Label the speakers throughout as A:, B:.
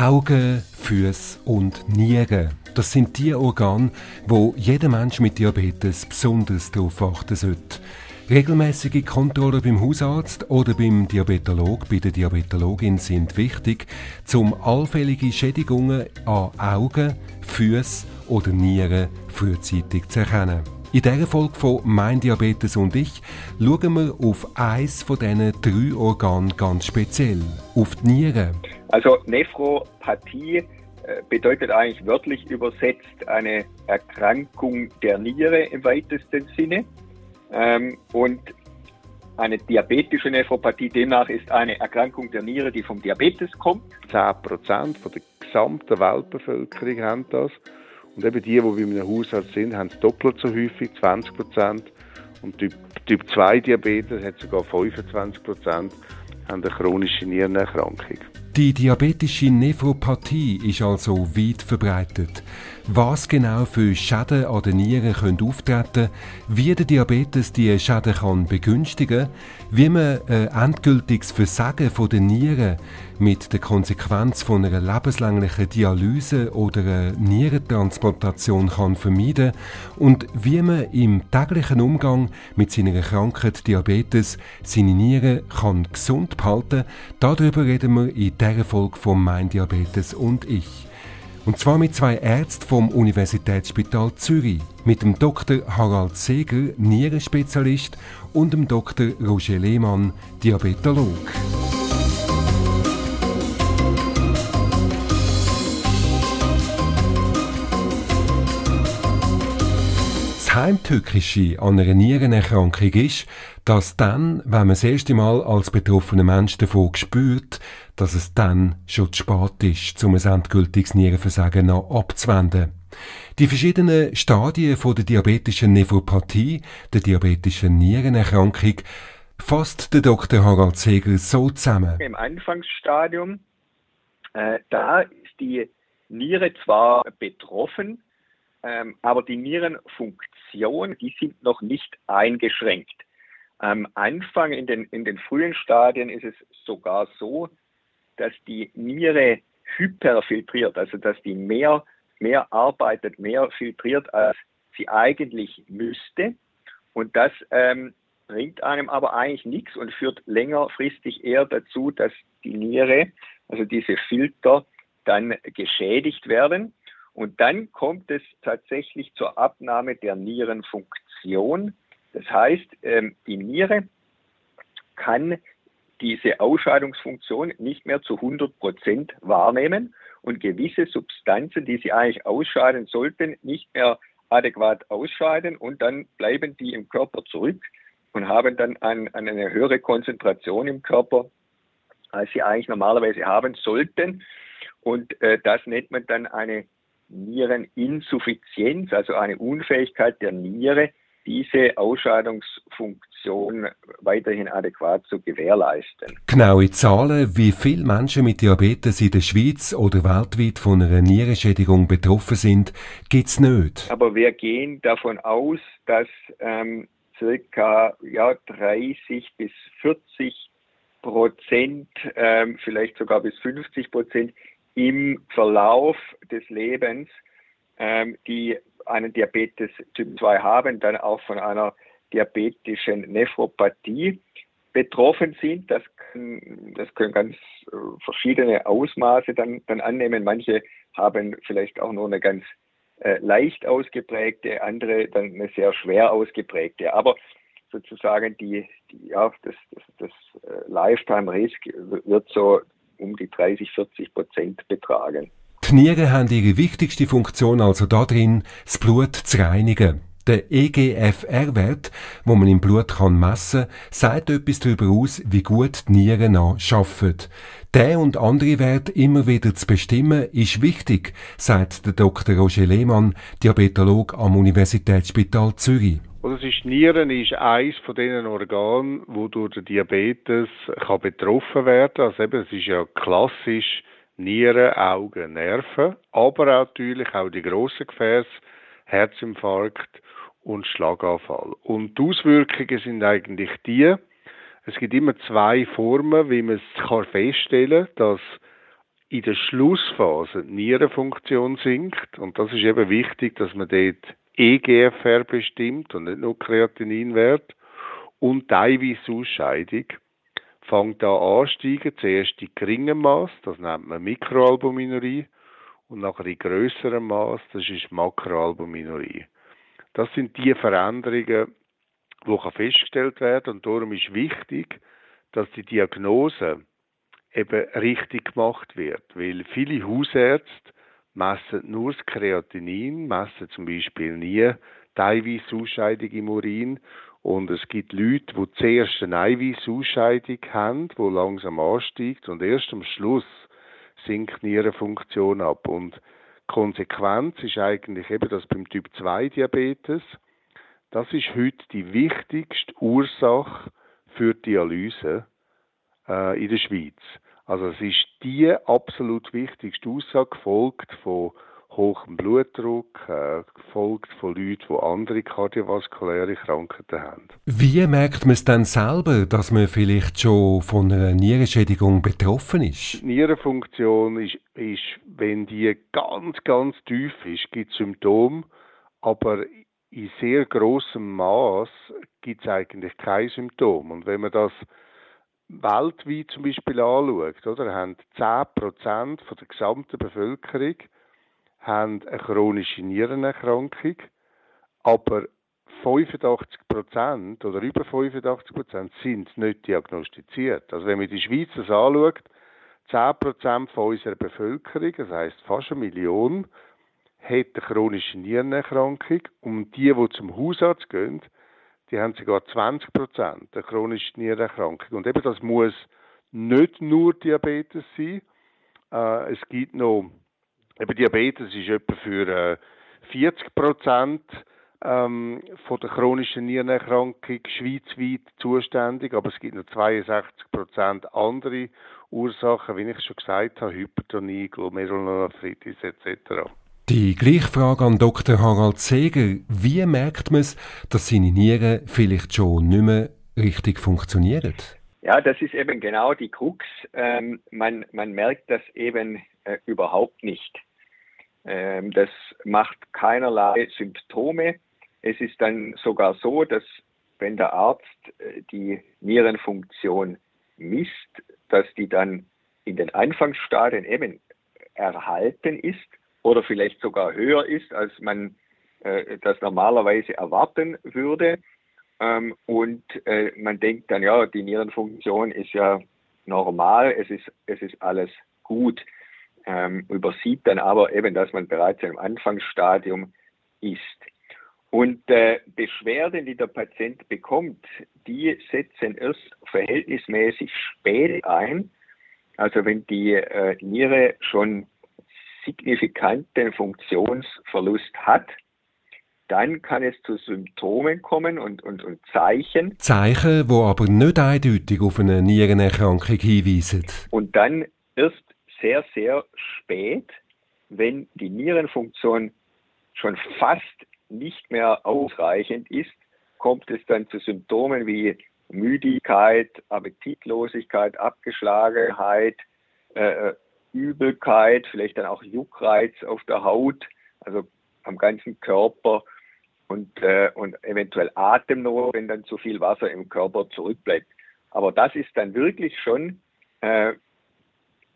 A: Augen, Füße und Nieren. Das sind die Organe, wo jeder Mensch mit Diabetes besonders darauf achten sollte. Regelmäßige Kontrollen beim Hausarzt oder beim Diabetolog, bei der Diabetologin sind wichtig, um allfällige Schädigungen an Augen, Füßen oder Nieren frühzeitig zu erkennen. In dieser Folge von Mein Diabetes und ich schauen wir auf eins von diesen drei Organen ganz speziell, auf die Nieren.
B: Also Nephropathie äh, bedeutet eigentlich wörtlich übersetzt eine Erkrankung der Niere im weitesten Sinne. Ähm, und eine diabetische Nephropathie demnach ist eine Erkrankung der Niere, die vom Diabetes kommt.
C: 10% von der gesamten Weltbevölkerung haben das. Und eben die, die bei einem Hausarzt sind, haben es doppelt so häufig, 20 Prozent. Und Typ, typ 2 Diabetes hat sogar 25 Prozent, haben eine chronische Nierenerkrankung.
A: Die diabetische Nephropathie ist also weit verbreitet. Was genau für Schäden an den Nieren können auftreten wie der Diabetes die Schäden kann begünstigen wie man ein endgültiges Versagen den Nieren mit der Konsequenz von einer lebenslänglichen Dialyse oder einer Nierentransplantation kann vermeiden und wie man im täglichen Umgang mit seiner Krankheit Diabetes seine Nieren kann gesund behalten, darüber reden wir in dieser Folge von Mein Diabetes und ich. Und zwar mit zwei Ärzten vom Universitätsspital Zürich, mit dem Dr. Harald Seger, Nierenspezialist, und dem Dr. Roger Lehmann, Diabetolog. Heimtückische an einer Nierenerkrankung ist, dass dann, wenn man das erste Mal als betroffener Mensch davon spürt, dass es dann schon zu spät ist, um ein endgültiges Nierenversagen noch abzuwenden. Die verschiedenen Stadien von der diabetischen Nephropathie, der diabetischen Nierenerkrankung, fasst der Dr. Harald Segel so zusammen.
B: Im Anfangsstadium, äh, da ist die Niere zwar betroffen, ähm, aber die Nierenfunktion, die sind noch nicht eingeschränkt. Am Anfang in den, in den frühen Stadien ist es sogar so, dass die Niere hyperfiltriert, also dass die mehr, mehr arbeitet, mehr filtriert, als sie eigentlich müsste. Und das ähm, bringt einem aber eigentlich nichts und führt längerfristig eher dazu, dass die Niere, also diese Filter, dann geschädigt werden. Und dann kommt es tatsächlich zur Abnahme der Nierenfunktion. Das heißt, ähm, die Niere kann diese Ausscheidungsfunktion nicht mehr zu 100 Prozent wahrnehmen und gewisse Substanzen, die sie eigentlich ausscheiden sollten, nicht mehr adäquat ausscheiden und dann bleiben die im Körper zurück und haben dann ein, eine höhere Konzentration im Körper, als sie eigentlich normalerweise haben sollten. Und äh, das nennt man dann eine Niereninsuffizienz, also eine Unfähigkeit der Niere, diese Ausscheidungsfunktion weiterhin adäquat zu gewährleisten.
A: Genaue Zahlen, wie viele Menschen mit Diabetes in der Schweiz oder weltweit von einer Nierenschädigung betroffen sind, gibt es nicht.
B: Aber wir gehen davon aus, dass ähm, circa ja, 30 bis 40 Prozent, ähm, vielleicht sogar bis 50 Prozent im Verlauf des Lebens ähm, die einen Diabetes Typ 2 haben, dann auch von einer diabetischen Nephropathie betroffen sind. Das, können, das können ganz äh, verschiedene Ausmaße dann, dann annehmen. Manche haben vielleicht auch nur eine ganz äh, leicht ausgeprägte, andere dann eine sehr schwer ausgeprägte. Aber sozusagen die, die ja, das, das, das äh, Lifetime Risk wird so um die 30, 40 Prozent betragen.
A: Die Nieren haben ihre wichtigste Funktion also darin, das Blut zu reinigen. Der EGFR-Wert, wo man im Blut kann messen, sagt etwas darüber aus, wie gut die Nieren arbeiten. Der und andere Werte immer wieder zu bestimmen, ist wichtig, sagt der Dr. Roger Lehmann, Diabetolog am Universitätsspital Zürich.
C: Also es ist, Nieren ist eines von den Organen, wo durch den Diabetes kann betroffen werden. Also eben, es ist ja klassisch Nieren, Augen, Nerven, aber natürlich auch die grossen Gefäße, Herzinfarkt und Schlaganfall. Und die Auswirkungen sind eigentlich die, es gibt immer zwei Formen, wie man es feststellen kann, dass in der Schlussphase die Nierenfunktion sinkt. Und das ist eben wichtig, dass man dort EGFR bestimmt und nicht nur Kreatininwert. Und die Eiweißausscheidung fängt an ansteigen. Zuerst in geringem Maß, das nennt man Mikroalbuminurie. Und nachher in grösserem Maß, das ist Makroalbuminurie. Das sind die Veränderungen, die festgestellt werden und darum ist wichtig, dass die Diagnose eben richtig gemacht wird, weil viele Hausärzte messen nur das Kreatinin, messen zum Beispiel nie. Die Eiweißausscheidung im Urin. Und es gibt Leute, die zuerst eine Eiweißausscheidung haben, die langsam ansteigt und erst am Schluss sinkt die Nierenfunktion ab. Und Konsequenz ist eigentlich eben, dass beim Typ 2 Diabetes, das ist heute die wichtigste Ursache für Dialyse äh, in der Schweiz. Also es ist die absolut wichtigste Aussage, gefolgt von hohem Blutdruck, äh, gefolgt von Leuten, die andere kardiovaskuläre Krankheiten haben.
A: Wie merkt man es dann selber, dass man vielleicht schon von einer Nierenschädigung betroffen ist?
C: Die Nierenfunktion ist, ist, wenn die ganz, ganz tief ist, gibt es Symptome, aber in sehr großem Maß gibt es eigentlich kein Symptom. Und wenn man das weltweit zum Beispiel anschaut, oder, haben 10% von der gesamten Bevölkerung haben eine chronische Nierenerkrankung, aber 85% oder über 85% sind nicht diagnostiziert. Also wenn man die Schweiz das anschaut, 10% von unserer Bevölkerung, das heißt fast eine Million, hat eine chronische Nierenerkrankung und die, die zum Hausarzt gehen, die haben sogar 20 Prozent der chronischen Nierenerkrankung. Und eben das muss nicht nur Diabetes sein. Äh, es gibt noch, eben Diabetes ist etwa für äh, 40 Prozent ähm, von der chronischen Nierenerkrankung schweizweit zuständig, aber es gibt noch 62 Prozent andere Ursachen, wie ich schon gesagt habe, Hypertonie, Glomerulonephritis etc.
A: Die gleiche Frage an Dr. Harald Seger. Wie merkt man es, dass seine Nieren vielleicht schon nicht mehr richtig funktionieren?
B: Ja, das ist eben genau die Krux. Ähm, man, man merkt das eben äh, überhaupt nicht. Ähm, das macht keinerlei Symptome. Es ist dann sogar so, dass wenn der Arzt äh, die Nierenfunktion misst, dass die dann in den Anfangsstadien eben erhalten ist oder vielleicht sogar höher ist, als man äh, das normalerweise erwarten würde. Ähm, und äh, man denkt dann, ja, die Nierenfunktion ist ja normal, es ist, es ist alles gut. Ähm, übersieht dann aber eben, dass man bereits im Anfangsstadium ist. Und äh, Beschwerden, die der Patient bekommt, die setzen erst verhältnismäßig spät ein. Also wenn die äh, Niere schon signifikanten Funktionsverlust hat, dann kann es zu Symptomen kommen und, und, und Zeichen.
A: Zeichen, wo aber nicht eindeutig auf eine Nierenerkrankung hinweisen.
B: Und dann erst sehr, sehr spät, wenn die Nierenfunktion schon fast nicht mehr ausreichend ist, kommt es dann zu Symptomen wie Müdigkeit, Appetitlosigkeit, Abgeschlagenheit, äh, Übelkeit, vielleicht dann auch Juckreiz auf der Haut, also am ganzen Körper und, äh, und eventuell Atemnot, wenn dann zu viel Wasser im Körper zurückbleibt. Aber das ist dann wirklich schon äh,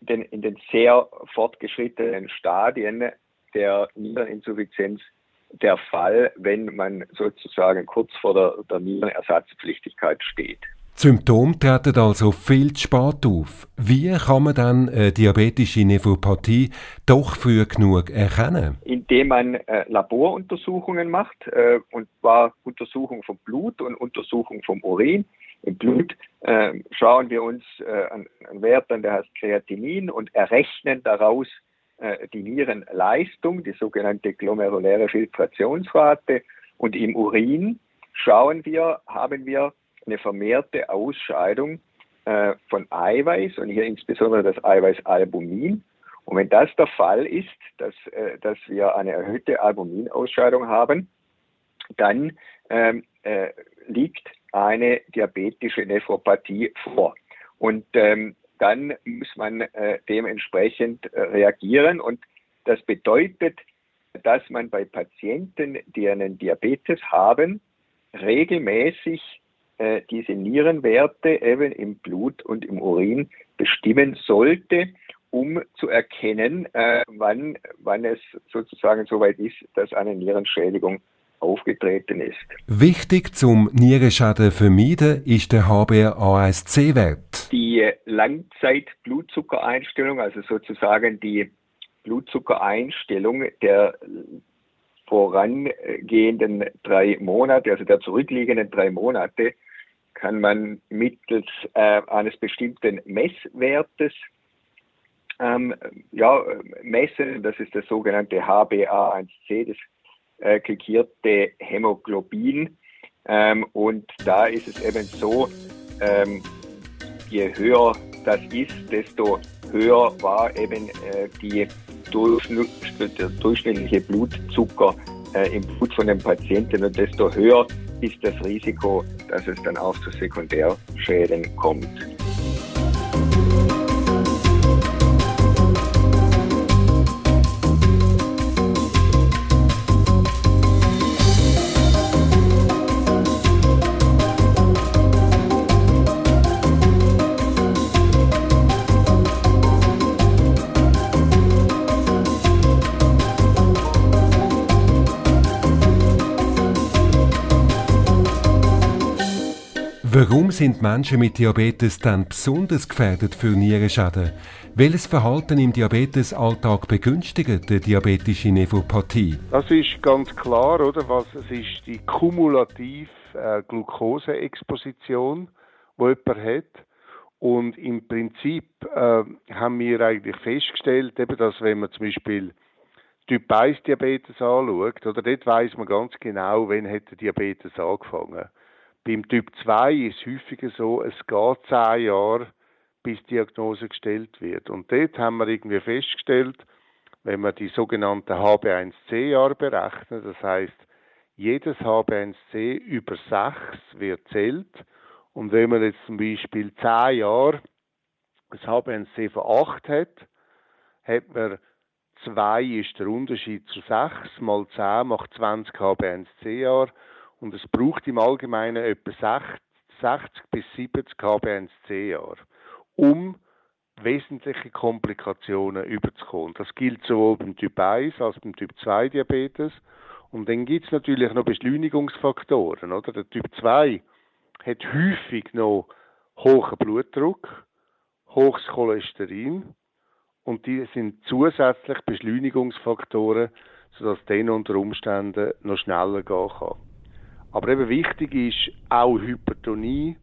B: den, in den sehr fortgeschrittenen Stadien der Niereninsuffizienz der Fall, wenn man sozusagen kurz vor der, der Nierenersatzpflichtigkeit steht.
A: Symptome treten also viel zu spät auf. Wie kann man dann äh, diabetische Nephropathie doch früh genug erkennen?
B: Indem man äh, Laboruntersuchungen macht, äh, und zwar Untersuchung vom Blut und Untersuchung vom Urin. Im Blut äh, schauen wir uns äh, einen Wert an, der heißt Kreatinin, und errechnen daraus äh, die Nierenleistung, die sogenannte glomeruläre Filtrationsrate. Und im Urin schauen wir, haben wir eine vermehrte Ausscheidung äh, von Eiweiß und hier insbesondere das Eiweißalbumin. Und wenn das der Fall ist, dass, äh, dass wir eine erhöhte Albuminausscheidung haben, dann ähm, äh, liegt eine diabetische Nephropathie vor. Und ähm, dann muss man äh, dementsprechend äh, reagieren. Und das bedeutet, dass man bei Patienten, die einen Diabetes haben, regelmäßig äh, diese Nierenwerte eben im Blut und im Urin bestimmen sollte, um zu erkennen, äh, wann, wann es sozusagen soweit ist, dass eine Nierenschädigung aufgetreten ist.
A: Wichtig zum Nierenschaden vermeiden ist der HbA1c-Wert.
B: Die Langzeit-Blutzuckereinstellung, also sozusagen die Blutzuckereinstellung der vorangehenden drei Monate, also der zurückliegenden drei Monate, kann man mittels äh, eines bestimmten Messwertes ähm, ja, messen. Das ist das sogenannte HbA1c, das äh, glickierte Hämoglobin. Ähm, und da ist es eben so, ähm, je höher das ist, desto höher war eben äh, die der durchschnittliche Blutzucker äh, im Blut von den Patienten und desto höher ist das Risiko, dass es dann auch zu Sekundärschäden kommt.
A: Warum sind Menschen mit Diabetes dann besonders gefährdet für Nierenschäden? Welches Verhalten im Diabetesalltag begünstigt die diabetische Nephropathie?
C: Das ist ganz klar, oder? Was es ist die kumulative äh, Glukoseexposition, die jemand hat. Und im Prinzip äh, haben wir eigentlich festgestellt, eben, dass wenn man zum Beispiel Typ 1 Diabetes anschaut, oder dort weiß man ganz genau, wann hat der Diabetes angefangen hat. Beim Typ 2 ist es häufiger so, es geht zehn Jahre, bis die Diagnose gestellt wird. Und dort haben wir irgendwie festgestellt, wenn man die sogenannten HB1C-Jahre berechnet, das heißt, jedes HB1C über 6 wird zählt. Und wenn man jetzt zum Beispiel 10 Jahre das HB1C von 8 hat, hat man 2 ist der Unterschied zu 6 mal 10 macht 20 HB1C-Jahre und es braucht im Allgemeinen etwa 60 bis 70 HbA1c-Jahre, um wesentliche Komplikationen überzukommen. Das gilt sowohl beim Typ 1 als beim Typ 2 Diabetes. Und dann gibt es natürlich noch Beschleunigungsfaktoren. Oder? Der Typ 2 hat häufig noch hohen Blutdruck, hohes Cholesterin und die sind zusätzlich Beschleunigungsfaktoren, sodass dann unter Umständen noch schneller gehen kann. Aber eben wichtig ist auch Hypertonie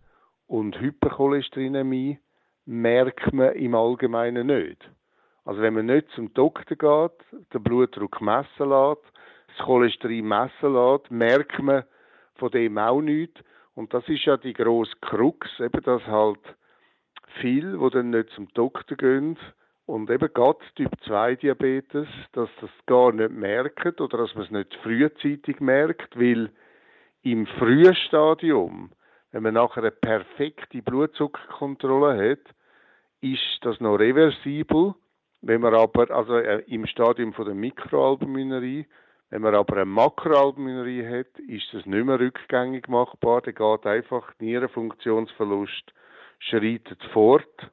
C: und Hypercholesterinämie merkt man im Allgemeinen nicht. Also wenn man nicht zum Doktor geht, den Blutdruck messen lässt, das Cholesterin messen lässt, merkt man von dem auch nichts. Und das ist ja die grosse Krux, eben, dass halt viele, die dann nicht zum Doktor gehen und eben gerade Typ 2 Diabetes, dass das gar nicht merken oder dass man es nicht frühzeitig merkt, weil im frühen Stadium, wenn man nachher eine perfekte Blutzuckerkontrolle hat, ist das noch reversibel. Wenn man aber, also äh, im Stadium von der Mikroalbuminurie, wenn man aber eine Makroalbuminurie hat, ist das nicht mehr rückgängig machbar. Da geht einfach Nierenfunktionsverlust schreitet fort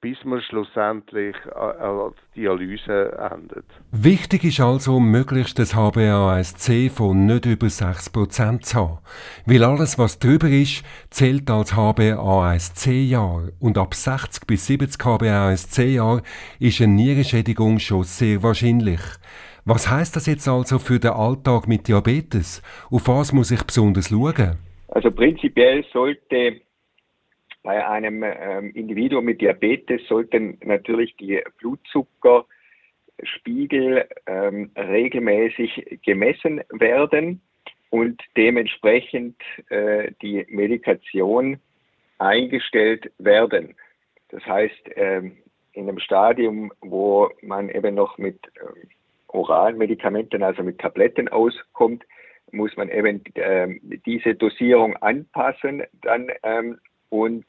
C: bis man schlussendlich an die Dialyse endet.
A: Wichtig ist also, möglichst das HbA1c von nicht über 6% zu haben. Weil alles, was drüber ist, zählt als HbA1c-Jahr. Und ab 60 bis 70 HbA1c-Jahr ist eine Nierenschädigung schon sehr wahrscheinlich. Was heißt das jetzt also für den Alltag mit Diabetes? Auf was muss ich besonders schauen?
B: Also prinzipiell sollte bei einem ähm, Individuum mit Diabetes sollten natürlich die Blutzuckerspiegel ähm, regelmäßig gemessen werden und dementsprechend äh, die Medikation eingestellt werden. Das heißt, ähm, in einem Stadium, wo man eben noch mit ähm, oralen Medikamenten, also mit Tabletten auskommt, muss man eben ähm, diese Dosierung anpassen dann ähm, und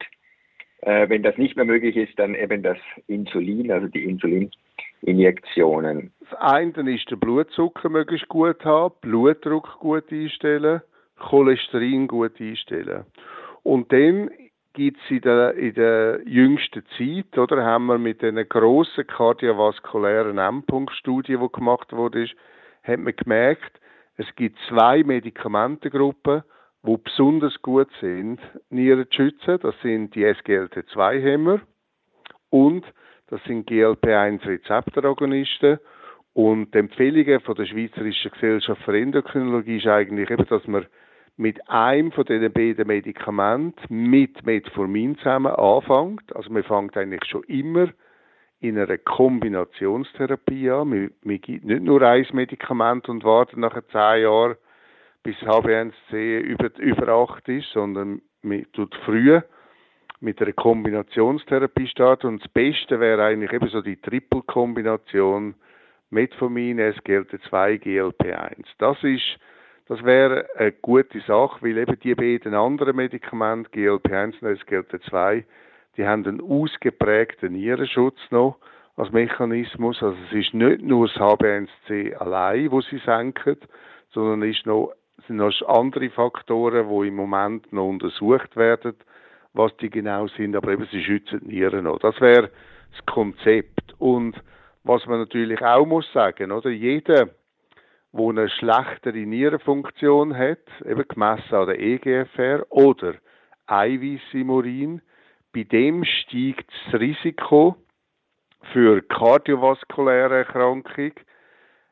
B: Äh, wenn das nicht mehr möglich ist, dann eben das Insulin, also die Insulininjektionen.
C: Das eine ist der Blutzucker möglichst gut haben, Blutdruck gut einstellen, Cholesterin gut einstellen. Und dann gibt es in der, in der jüngsten Zeit, oder, haben wir mit einer grossen kardiovaskulären Endpunktstudie, die gemacht wurde, hat man gemerkt, es gibt zwei Medikamentengruppen, die besonders gut sind, Nieren zu schützen. Das sind die SGLT2-Hämmer und das sind GLP-1-Rezeptoragonisten. Und die Empfehlungen von der Schweizerischen Gesellschaft für Endokrinologie ist eigentlich eben, dass man mit einem von diesen beiden Medikamenten mit Metformin zusammen anfängt. Also man fängt eigentlich schon immer in einer Kombinationstherapie an. Man, man gibt nicht nur ein Medikament und wartet nach zehn Jahren, bis HbA1c über, über 8 ist, sondern man tut früh mit einer Kombinationstherapie starten. Und das Beste wäre eigentlich eben so die Triple-Kombination Metformin, SGLT2, GLP1. Das ist das wäre eine gute Sache, weil eben die beiden anderen Medikamente, GLP-1 und SGLT2, die haben einen ausgeprägten Nierenschutz noch als Mechanismus. Also es ist nicht nur das HbA1c allein, wo sie senken, sondern es noch, sind noch andere Faktoren, die im Moment noch untersucht werden, was die genau sind, aber eben sie schützen die Nieren noch. Das wäre das Konzept. Und was man natürlich auch muss sagen, oder jeder wo eine schlechtere Nierenfunktion hat, eben gemessen an der EGFR oder Eiweiß bei dem steigt das Risiko für kardiovaskuläre Erkrankung,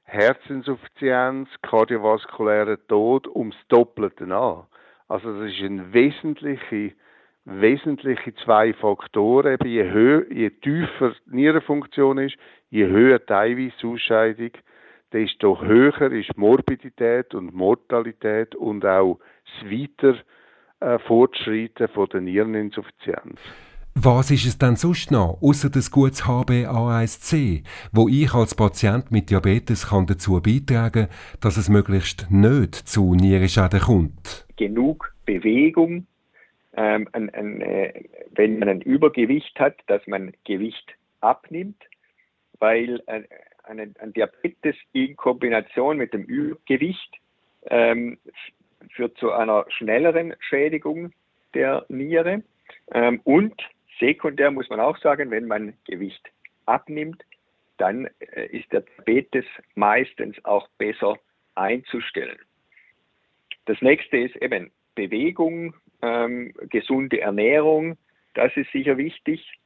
C: Herzinsuffizienz, kardiovaskulären Tod ums Doppelte an. Also das ist ein wesentliche, wesentliche zwei Faktoren. Je höher, je tiefer die Nierenfunktion ist, je höher die Eiweißausscheidung, desto höher ist Morbidität und Mortalität und auch das Weiter äh, Fortschreiten von der Niereninsuffizienz.
A: Was ist es denn sonst noch, außer das gutes HbA1c, wo ich als Patient mit Diabetes kann dazu beitragen dass es möglichst nicht zu Nierenschäden kommt?
B: Genug Bewegung, ähm, ein, ein, äh, wenn man ein Übergewicht hat, dass man Gewicht abnimmt, weil äh, eine, ein Diabetes in Kombination mit dem Übergewicht ähm, führt zu einer schnelleren Schädigung der Niere. Ähm, und sekundär muss man auch sagen, wenn man Gewicht abnimmt, dann äh, ist der Diabetes meistens auch besser einzustellen. Das nächste ist eben Bewegung, ähm, gesunde Ernährung. Das ist sicher wichtig.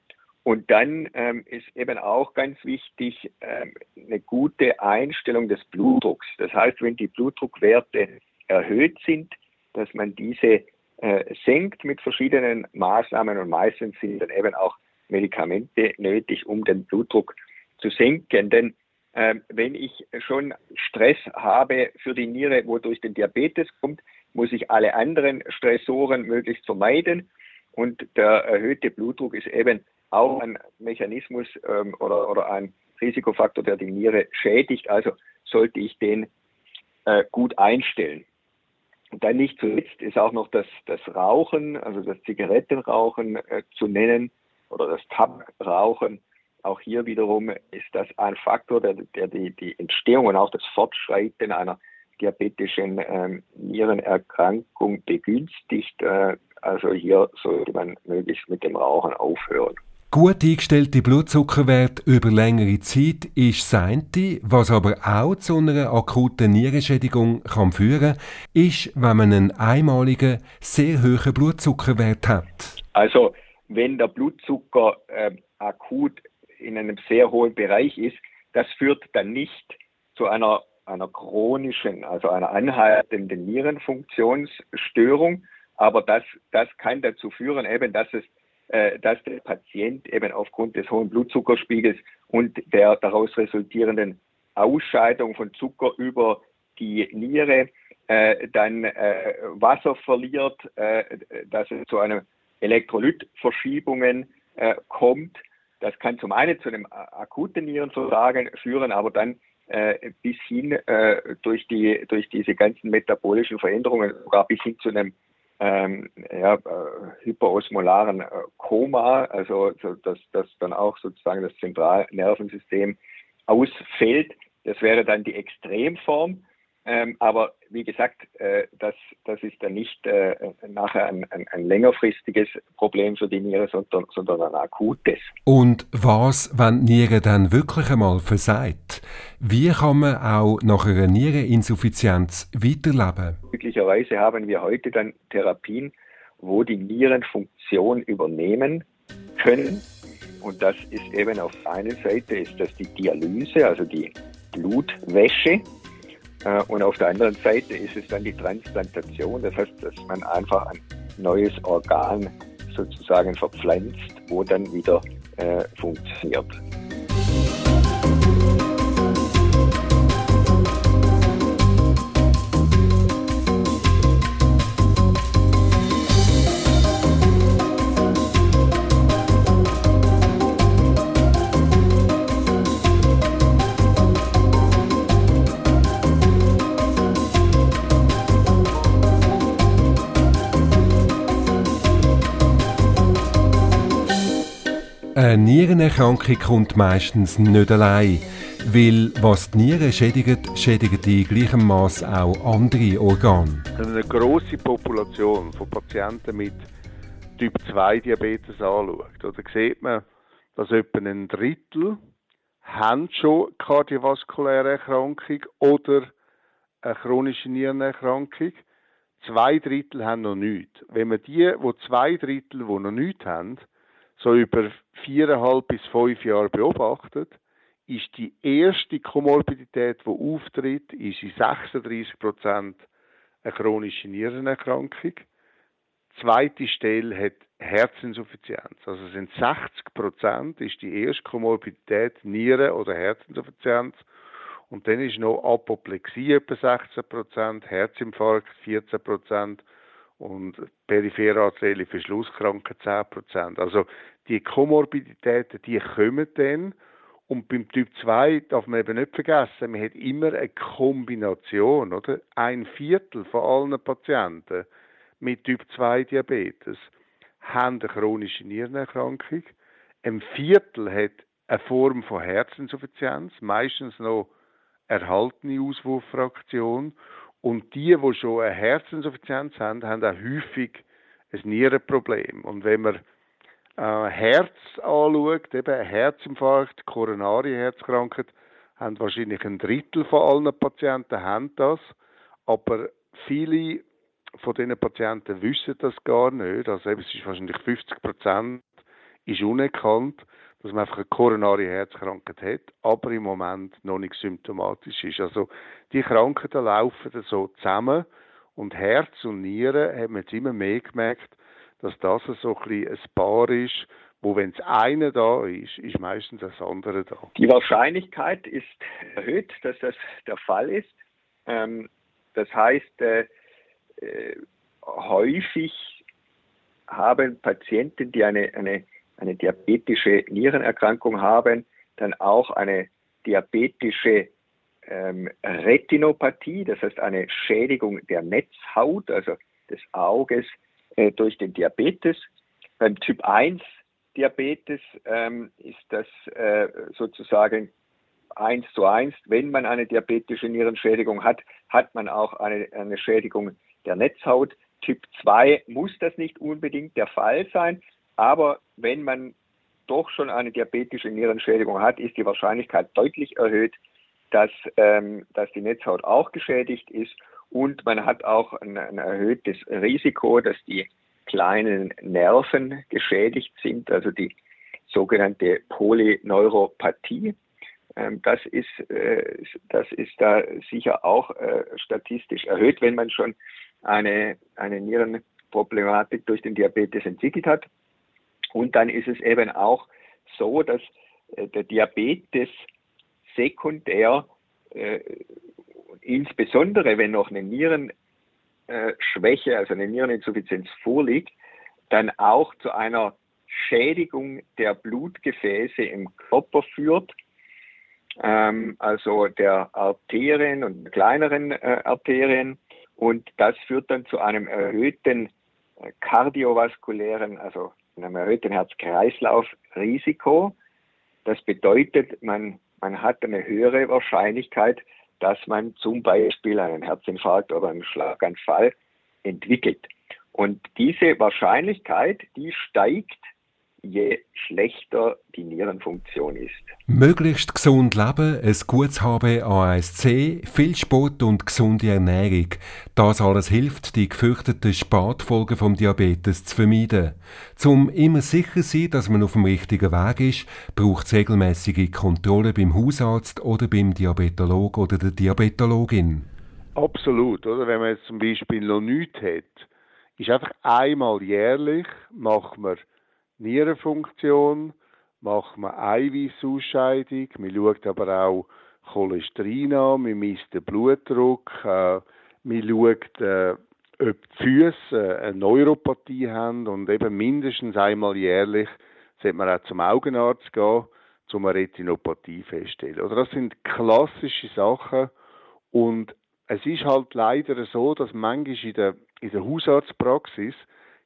B: Und dann ähm, ist eben auch ganz wichtig ähm, eine gute Einstellung des Blutdrucks. Das heißt, wenn die Blutdruckwerte erhöht sind, dass man diese senkt mit verschiedenen Maßnahmen und meistens sind dann eben auch Medikamente nötig, um den Blutdruck zu senken. Denn äh, wenn ich schon Stress habe für die Niere, wodurch den Diabetes kommt, muss ich alle anderen Stressoren möglichst vermeiden. Und der erhöhte Blutdruck ist eben auch ein Mechanismus ähm, oder, oder ein Risikofaktor, der die Niere schädigt. Also sollte ich den äh, gut einstellen. Dann nicht zuletzt ist auch noch das, das Rauchen, also das Zigarettenrauchen äh, zu nennen oder das Tabakrauchen. Auch hier wiederum ist das ein Faktor, der, der die, die Entstehung und auch das Fortschreiten einer diabetischen ähm, Nierenerkrankung begünstigt. Äh, also hier sollte man möglichst mit dem Rauchen aufhören.
A: Gut eingestellte Blutzuckerwert über längere Zeit ist das eine, was aber auch zu einer akuten Nierenschädigung kann führen ist, wenn man einen einmaligen, sehr hohen Blutzuckerwert hat.
B: Also, wenn der Blutzucker äh, akut in einem sehr hohen Bereich ist, das führt dann nicht zu einer, einer chronischen, also einer anhaltenden Nierenfunktionsstörung, aber das, das kann dazu führen, eben, dass es dass der Patient eben aufgrund des hohen Blutzuckerspiegels und der daraus resultierenden Ausscheidung von Zucker über die Niere äh, dann äh, Wasser verliert, äh, dass es zu einer Elektrolytverschiebungen äh, kommt. Das kann zum einen zu einem akuten Nierenversagen führen, aber dann äh, bis hin durch, die, durch diese ganzen metabolischen Veränderungen sogar bis hin zu einem ähm, ja, äh, hyperosmolaren äh, Koma, also so, dass, dass dann auch sozusagen das Zentralnervensystem ausfällt. Das wäre dann die Extremform. Ähm, aber wie gesagt, äh, das, das ist dann nicht äh, nachher ein, ein, ein, längerfristiges Problem für die Niere, sondern, sondern ein akutes.
A: Und was, wenn die Niere dann wirklich einmal versagt? Wie kann man auch nach einer Niereninsuffizienz weiterleben?
B: Glücklicherweise haben wir heute dann Therapien, wo die Nierenfunktion übernehmen können. Und das ist eben auf der einen Seite ist das die Dialyse, also die Blutwäsche. Äh, und auf der anderen Seite ist es dann die Transplantation, das heißt, dass man einfach ein neues Organ sozusagen verpflanzt, wo dann wieder äh, funktioniert.
A: Nierenerkrankung kommt meistens nicht allein, weil was die Nieren schädigt, schädigt in gleichem Maß auch andere Organe.
C: Eine grosse Population von Patienten mit Typ 2 Diabetes anschaut, oder sieht man, dass etwa ein Drittel haben schon kardiovaskuläre Erkrankung oder eine chronische Nierenerkrankung. Zwei Drittel haben noch nichts. Wenn man die, wo zwei Drittel, die noch nichts haben, so über viereinhalb bis fünf Jahre beobachtet, ist die erste Komorbidität, die auftritt, ist in 36 Prozent eine chronische Nierenerkrankung. Die zweite Stelle hat Herzinsuffizienz. Also sind 60 Prozent ist die erste Komorbidität Nieren- oder Herzinsuffizienz. Und dann ist noch Apoplexie etwa 16 Prozent, Herzinfarkt 14 Prozent und periphere arterielle Verschlusskranken 10%. Also die Komorbiditäten, die kommen dann. Und beim Typ 2 darf man eben nicht vergessen, man hat immer eine Kombination, oder? Ein Viertel von allen Patienten mit Typ 2 Diabetes haben eine chronische Nierenerkrankung. Ein Viertel hat eine Form von Herzinsuffizienz, meistens noch erhaltene Auswurffraktion. Und die, die schon eine Herzinsuffizienz haben, haben auch häufig ein Nierenproblem. Und wenn man äh, Herz anschaut, eben Herzinfarkt, koronare Herzkrankheit, haben wahrscheinlich ein Drittel von allen Patienten haben das, aber viele von diesen Patienten wissen das gar nicht. Also eben, es ist wahrscheinlich 50 Prozent unerkannt dass man einfach eine koronare Herzkrankheit hat, aber im Moment noch nicht symptomatisch ist. Also die Krankheiten laufen so zusammen und Herz und Nieren haben wir jetzt immer mehr gemerkt, dass das so ein, ein Paar ist, wo wenn es eine da ist, ist meistens das andere da.
B: Die Wahrscheinlichkeit ist erhöht, dass das der Fall ist. Ähm, das heißt, äh, äh, häufig haben Patienten, die eine, eine eine diabetische Nierenerkrankung haben, dann auch eine diabetische ähm, Retinopathie, das heißt eine Schädigung der Netzhaut, also des Auges äh, durch den Diabetes. Beim Typ 1 Diabetes ähm, ist das äh, sozusagen eins zu eins. Wenn man eine diabetische Nierenschädigung hat, hat man auch eine, eine Schädigung der Netzhaut. Typ 2 muss das nicht unbedingt der Fall sein, aber wenn man doch schon eine diabetische Nierenschädigung hat, ist die Wahrscheinlichkeit deutlich erhöht, dass, ähm, dass die Netzhaut auch geschädigt ist. Und man hat auch ein, ein erhöhtes Risiko, dass die kleinen Nerven geschädigt sind, also die sogenannte Polyneuropathie. Ähm, das, ist, äh, das ist da sicher auch äh, statistisch erhöht, wenn man schon eine, eine Nierenproblematik durch den Diabetes entwickelt hat. Und dann ist es eben auch so, dass äh, der Diabetes sekundär, äh, insbesondere wenn noch eine Nierenschwäche, also eine Niereninsuffizienz vorliegt, dann auch zu einer Schädigung der Blutgefäße im Körper führt, ähm, also der Arterien und kleineren äh, Arterien. Und das führt dann zu einem erhöhten kardiovaskulären, also einem erhöhten Herz-Kreislauf-Risiko. Das bedeutet, man, man hat eine höhere Wahrscheinlichkeit, dass man zum Beispiel einen Herzinfarkt oder einen Schlaganfall entwickelt. Und diese Wahrscheinlichkeit, die steigt je schlechter die Nierenfunktion ist.
A: Möglichst gesund leben, ein gutes HbA1c, viel Sport und gesunde Ernährung. Das alles hilft, die gefürchteten Spätfolgen vom Diabetes zu vermeiden. Zum immer sicher sein, dass man auf dem richtigen Weg ist, braucht es regelmäßige Kontrolle beim Hausarzt oder beim Diabetolog oder der Diabetologin.
C: Absolut, oder? Wenn man jetzt zum Beispiel noch nichts hat, ist einfach einmal jährlich, macht man Nierenfunktion, macht man Eiweißausscheidung, man schaut aber auch Cholesterin an, man misst den Blutdruck, äh, man schaut, äh, ob die Füße eine Neuropathie haben. Und eben mindestens einmal jährlich sollte man auch zum Augenarzt gehen, um eine Retinopathie festzustellen. Oder das sind klassische Sachen. Und es ist halt leider so, dass manchmal in der, in der Hausarztpraxis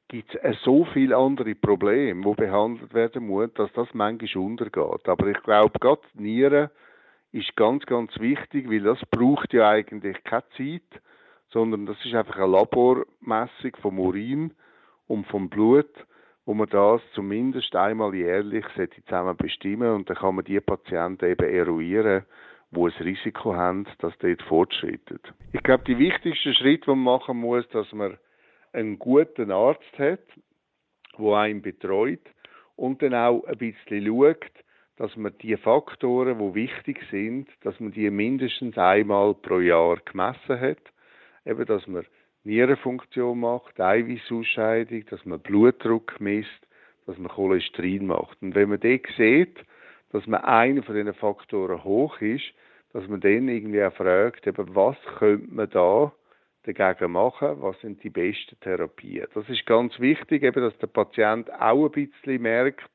C: gibt es so viele andere Probleme, die behandelt werden müssen, dass das manchmal untergeht. Aber ich glaube, gerade Nieren ist ganz, ganz wichtig, weil das braucht ja eigentlich keine Zeit, sondern das ist einfach eine Labormessung vom Urin und vom Blut, wo man das zumindest einmal jährlich zusammen bestimmen und dann kann man die Patienten eben eruieren, wo ein Risiko haben, dass dort fortschreitet. Ich glaube, die wichtigste Schritt, den man machen muss, dass man einen guten Arzt hat, der einen betreut und dann auch ein bisschen schaut, dass man die Faktoren, die wichtig sind, dass man die mindestens einmal pro Jahr gemessen hat. Eben, dass man Nierenfunktion macht, Eiweißausscheidung, dass man Blutdruck misst, dass man Cholesterin macht. Und wenn man dort sieht, dass man einer von diesen Faktoren hoch ist, dass man dann irgendwie auch fragt, eben, was könnte man da dagegen machen, was sind die besten Therapien. Das ist ganz wichtig, eben, dass der Patient auch ein bisschen merkt,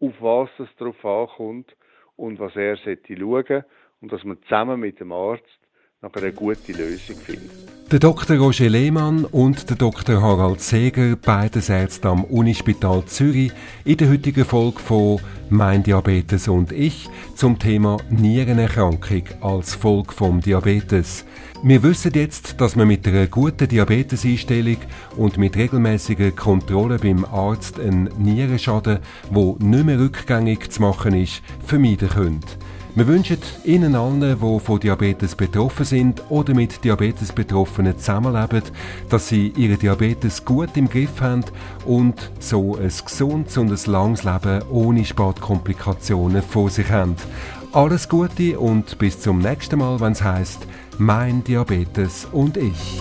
C: auf was es darauf ankommt und was er sollte schauen und dass man zusammen mit dem Arzt nachher eine gute Lösung findet.
A: Der Dr. Roger Lehmann und der Dr. Harald Seger, beides Ärzte am Unispital Zürich, in der heutigen Folge von Mein Diabetes und ich zum Thema Nierenerkrankung als Folge vom Diabetes. Wir wissen jetzt, dass man mit einer guten Diabeteseinstellung und mit regelmäßiger Kontrolle beim Arzt einen Nierenschaden, der nicht mehr rückgängig zu machen ist, vermeiden können. Wir wünschen Ihnen allen, die von Diabetes betroffen sind oder mit Diabetes-Betroffenen zusammenleben, dass sie ihren Diabetes gut im Griff haben und so ein gesundes und ein langes Leben ohne Sportkomplikationen vor sich haben. Alles Gute und bis zum nächsten Mal, wenn es heisst, mein Diabetes und ich.